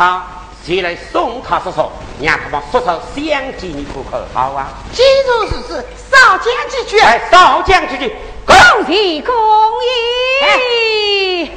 他谁来送他叔叔？让他们叔叔相见你可可好啊？既如此事，少讲几句。哎，少讲几句。恭喜恭喜！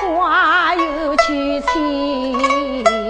花有去期。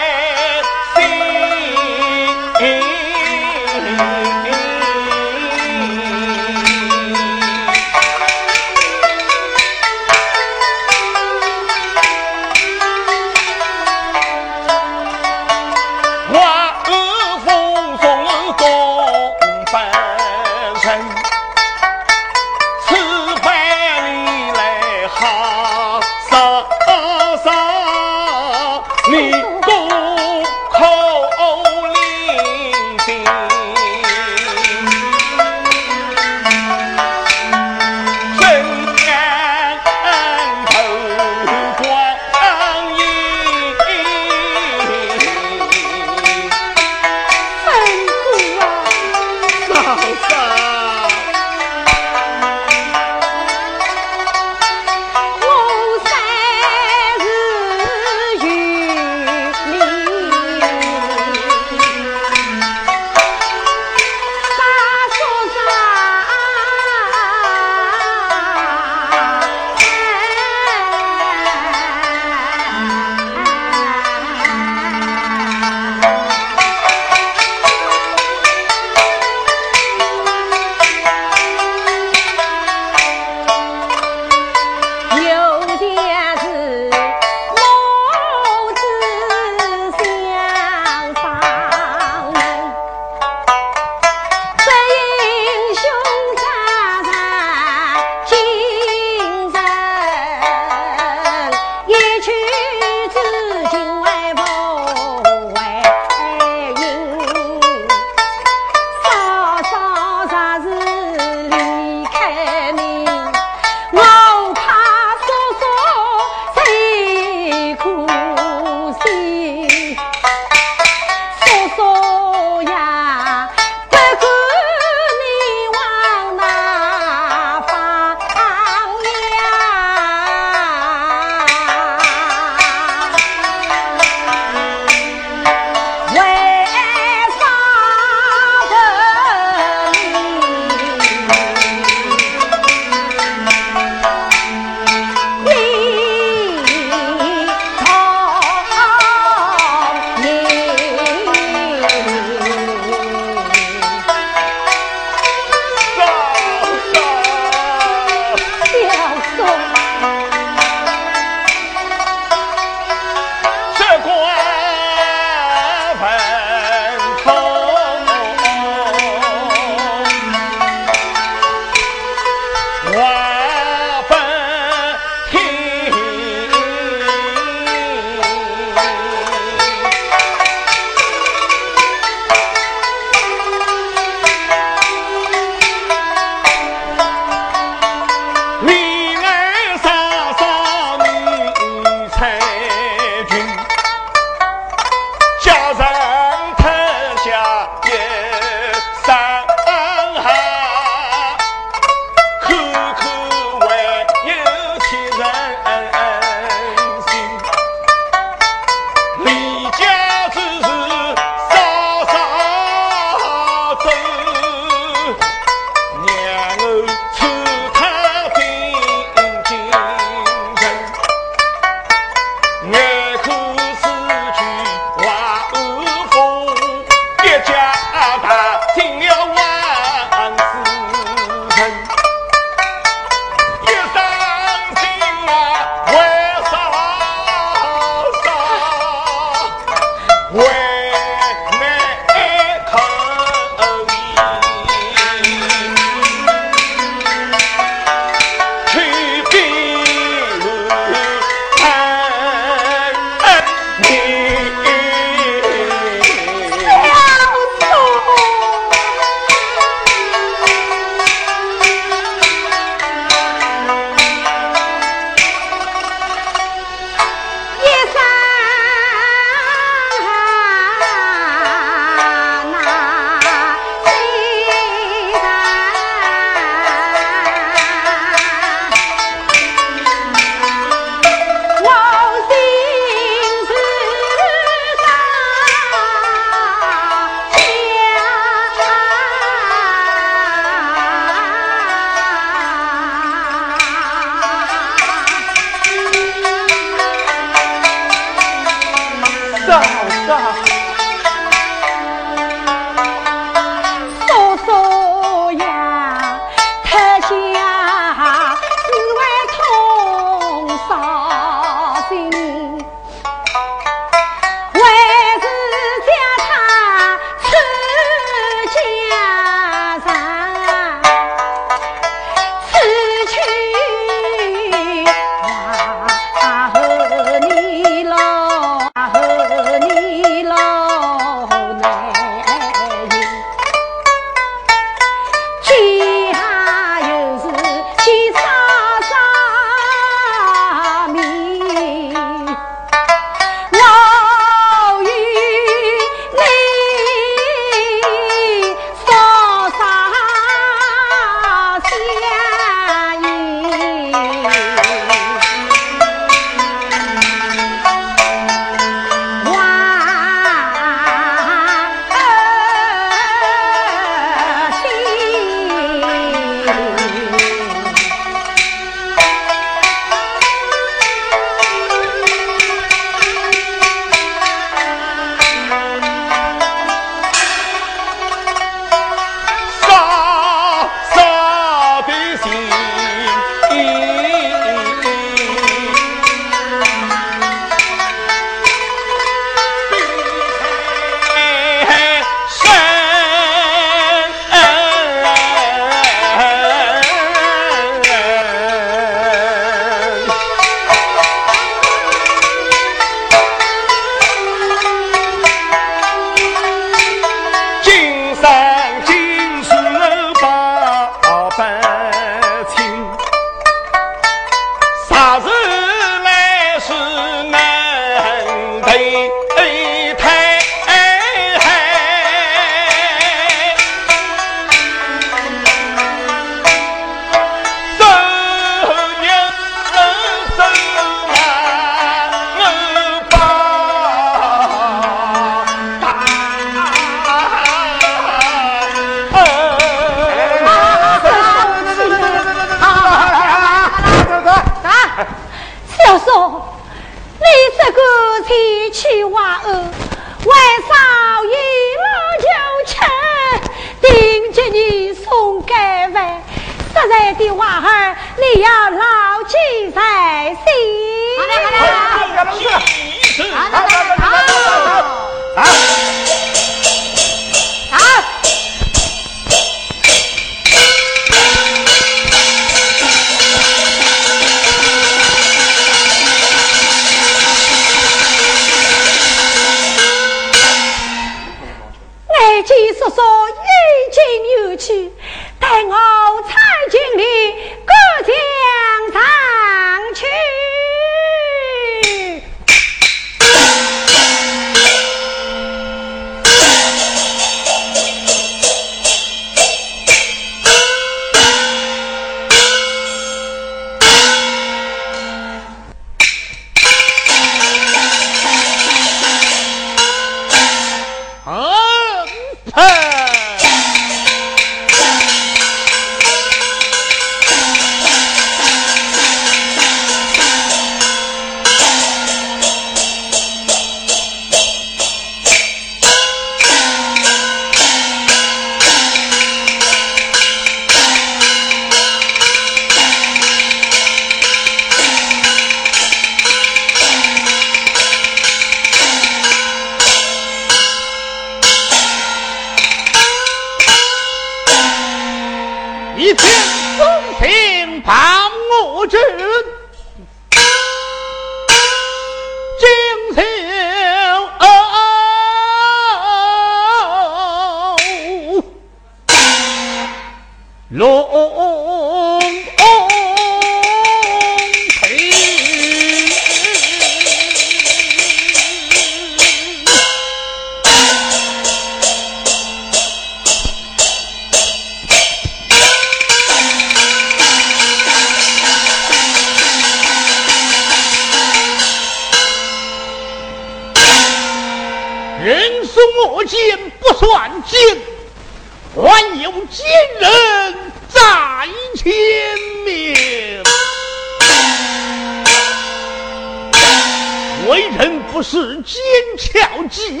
奸巧计，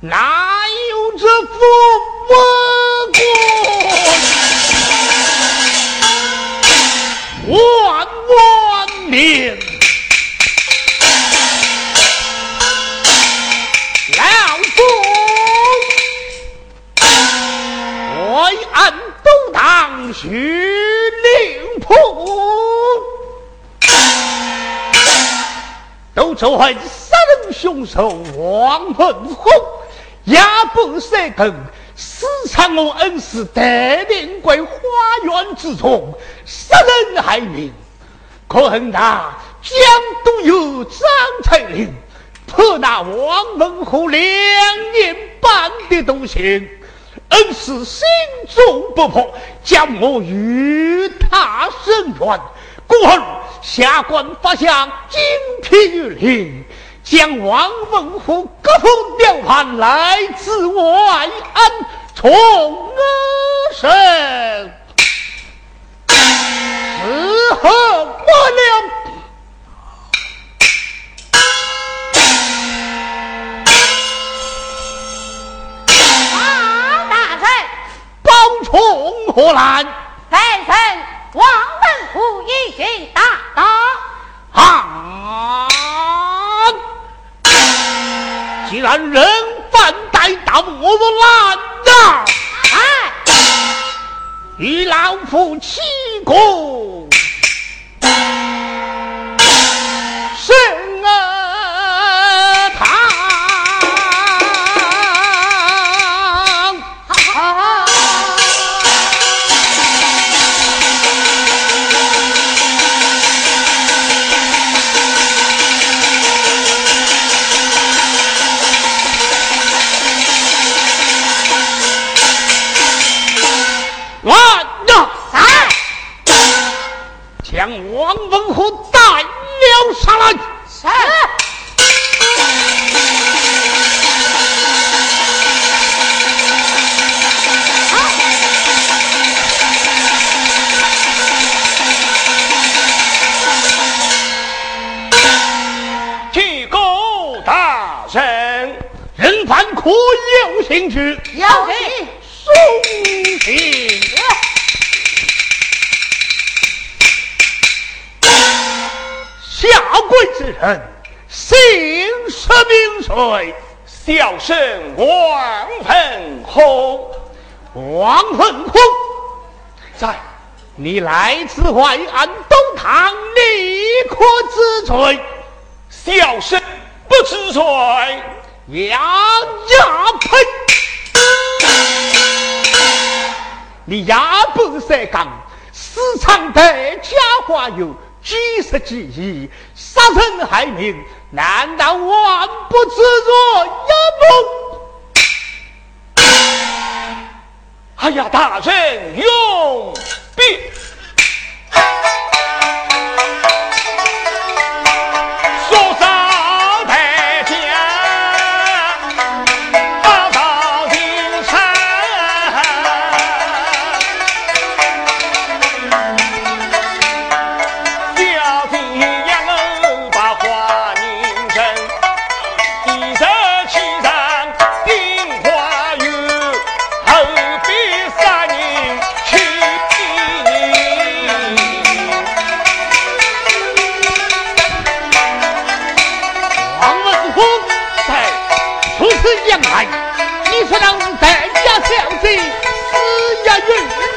哪有这副不公？万万年！老夫为安东堂徐令仆。都仇恨杀人凶手王文虎，也不舍根，私藏我恩师带领归花园之中，杀人害命。可恨那江都有张才林，破那王文虎两年半的东西，恩师心中不破，将我与他生冤。过后，下官发下金批谕令，将王文虎各府调判来自外安从审，此后完了。啊，大人，包从何来？在臣。王文虎已经打到，啊！既然人犯带到我来呐，哎，与老夫齐共。要给送平。下跪之人，姓什名谁？小生王凤洪。王凤空，在你来此淮安东堂，你可知罪？小生不知罪，杨家佩。你牙不塞岗，私藏的家华有几十几亿，杀人害命，难道万不知罪呀？不！哎呀，大人用兵不能在家孝敬死一人。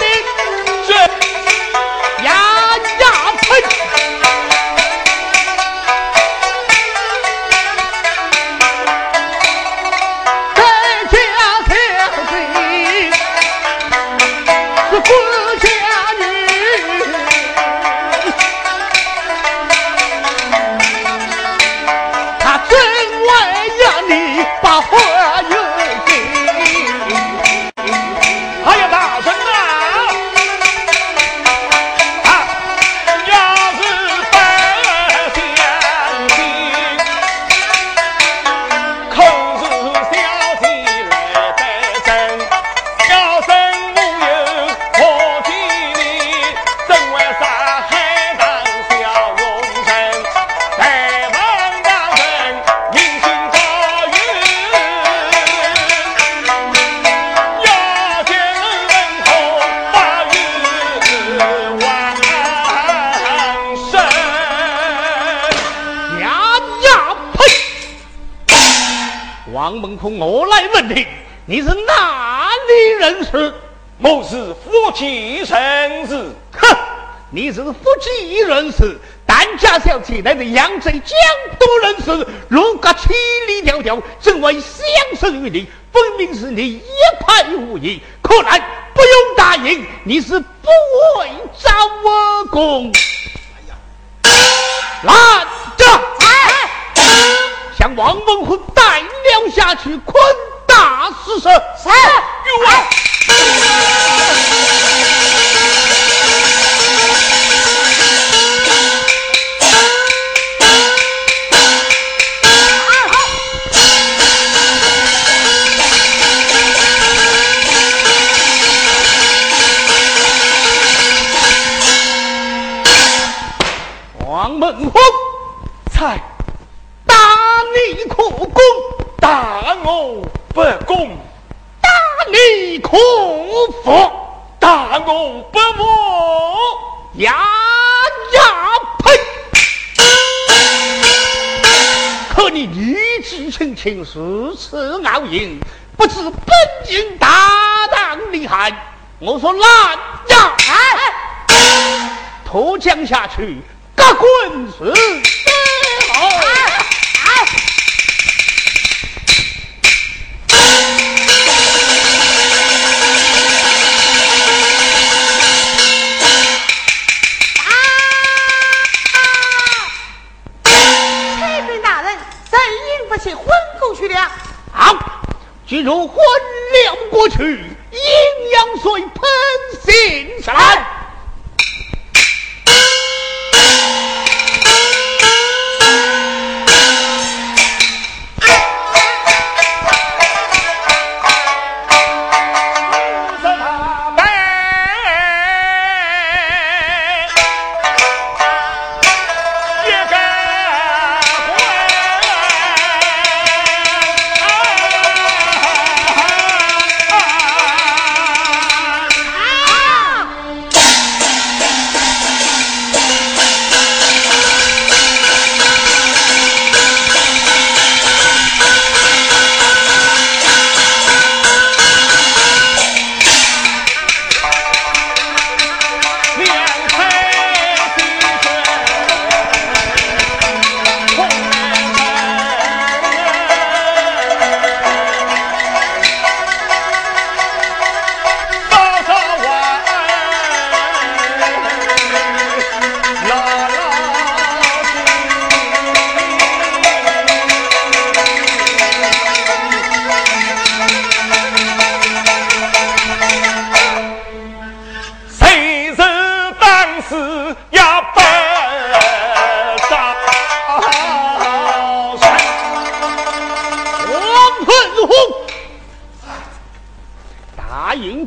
笔。我来问你，你是哪里人士？我是福建人士。哼，你是福建人士，但家小姐乃是扬州江都人士，如果千里迢迢，怎为相识于你？分明是你一派无疑。可来不用答应，你是不会招我功。来着，向王文虎带。掉下去，捆大死神。是。王纪轻轻，如此傲硬，不知本应大胆厉害。我说来呀，脱缰下去，各滚子！既然婚了过去，阴阳水喷心上来。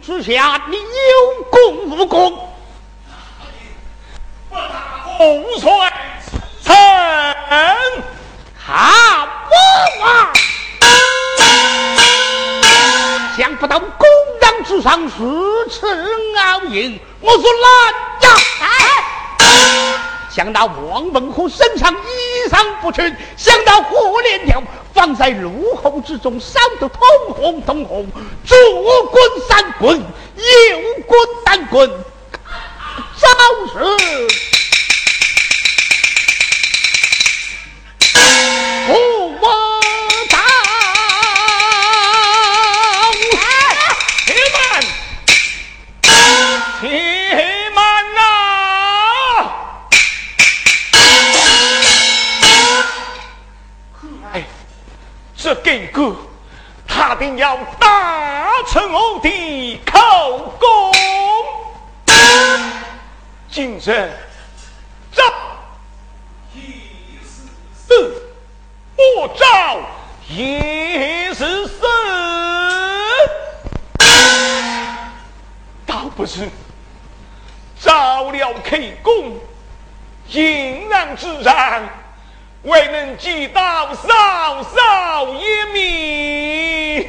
之下，你有功无功？洪帅臣，好啊！想不到公堂之上如此傲硬，我说难呀！想到王文虎身上衣裳不全，想到火链条放在炉火之中烧得通红通红，左滚三滚，右滚三滚，招式。这给个，他定要打成我的口供。今日召是死，我招也是死，倒不是招了口供，应然之然。未能记到少少一面。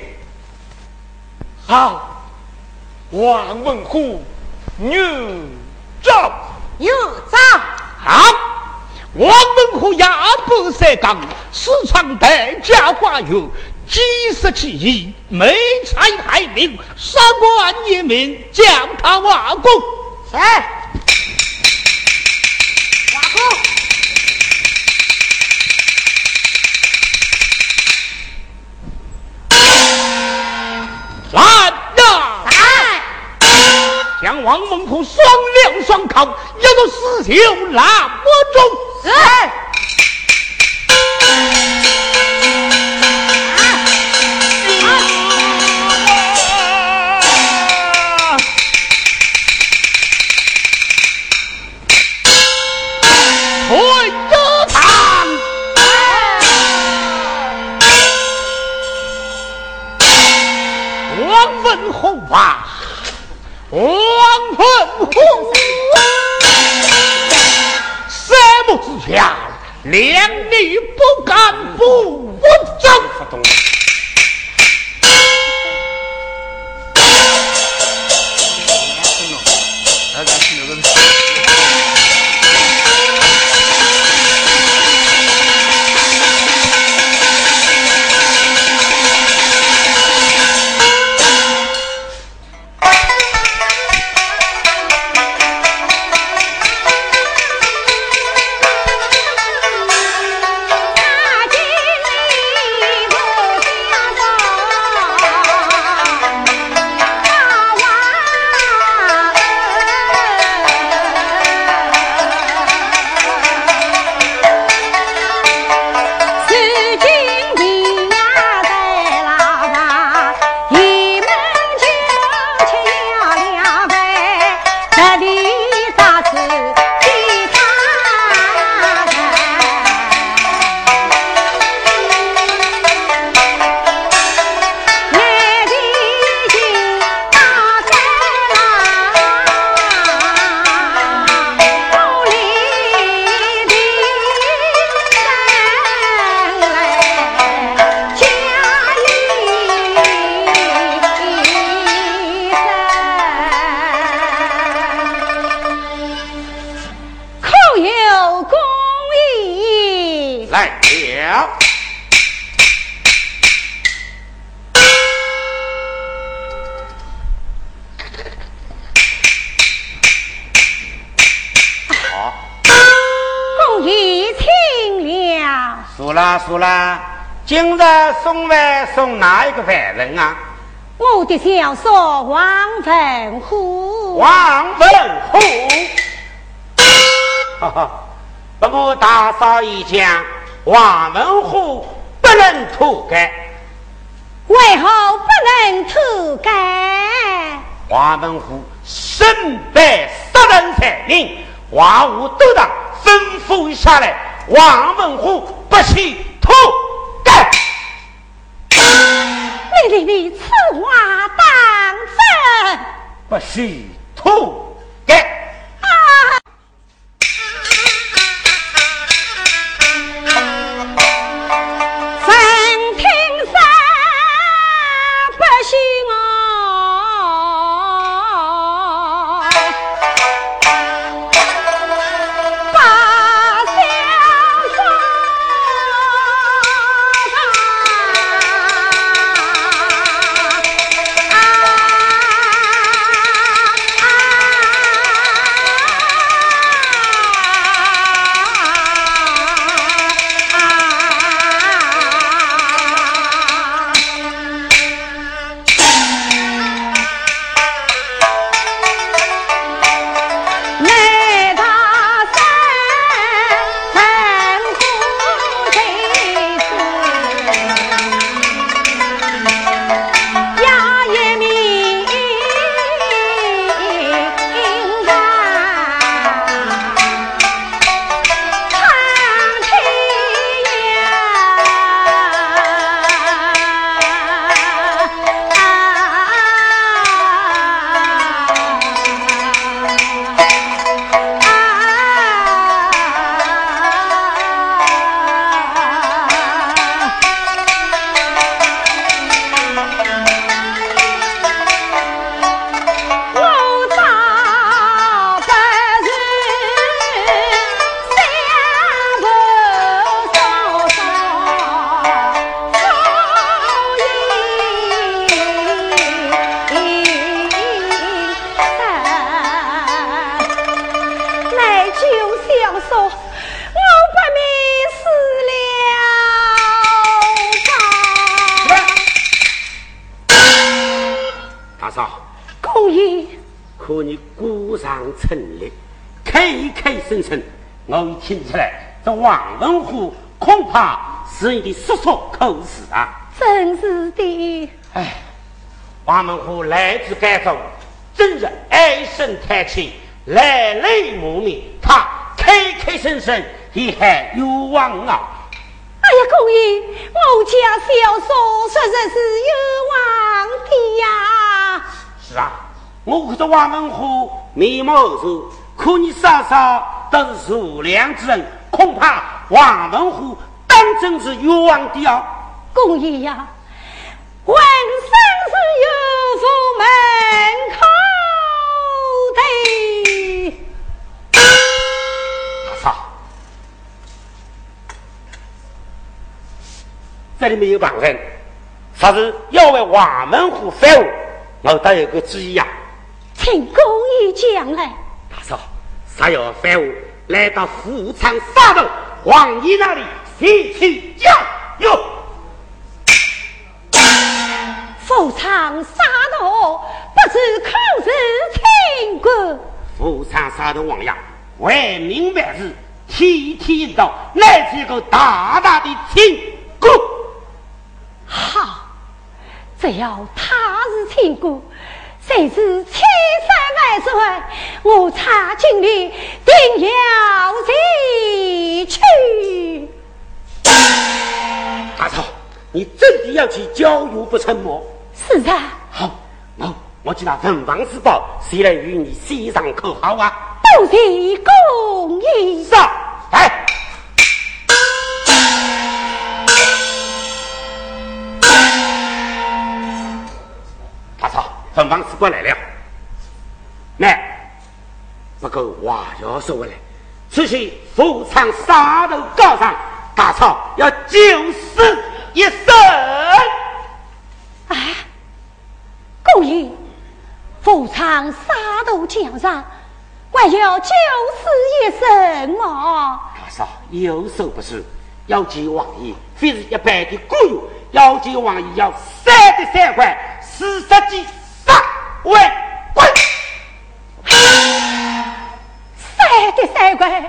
好，王文虎，女招，有招。好，王文虎压不设岗，时常待家花月，几十起义，没财害命，杀官一命，将他挖功。是。将王双亮双铐，要做死囚那么重。文虎，什么之下，连你不敢不走？说了，今日送饭送哪一个犯人啊？我的小说王文虎。王文虎，哈哈，不过大嫂一讲，王文虎不能脱改。为何不能脱改？王文虎身败杀人财命，话务都当，吩咐下来，王文虎不许吐干。你你你，此话当真？不许吐干。听起来，这王文虎恐怕是你的叔叔口实啊！真是的。哎，王文虎来自甘州，真是唉声叹气，泪泪满面。他开开声声也还有望啊！哎呀，公爷，我家小嫂实在是有望的呀！是啊，我看着王文虎面貌厚寿，可你嫂嫂。都是善良之人，恐怕王文虎当真是冤枉的啊。公爷呀，浑身是有福门口的。大嫂，这里没有旁人，说是要为王文虎翻案，我倒有个主意呀。请公爷讲来。大嫂。啥要反我，来到富昌沙头王爷那里谢取教哟。富昌沙头不知可是亲官？富昌沙头王爷为民办事，天天一道，乃是一个大大的亲官。好，只要他是亲官。谁知千山万水，我差经历定要前去。大嫂，你真的要去教育不成么？是啊。好，我我去拿文房四宝，谁来与你写上口号啊？多谢公爷。上来。分房使官来了，来，不过话要说回来，此去富昌沙头高上，大嫂要九死一生。啊，公爷，富昌沙头江上还要九死一生吗？大嫂有所不知，要见王爷非是一般的官员，要见王爷要三的三块，四十几。喂，滚！三的三关，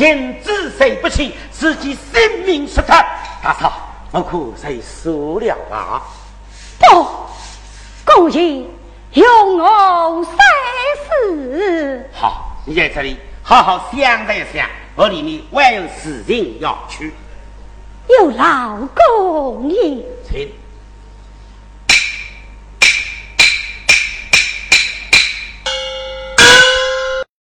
要嫌子谁不起，自己性命失他。大嫂，我可谁输了啊？不，公爷用我三思。好，你在这里好好想一想，我里面还有事情要去。有老公。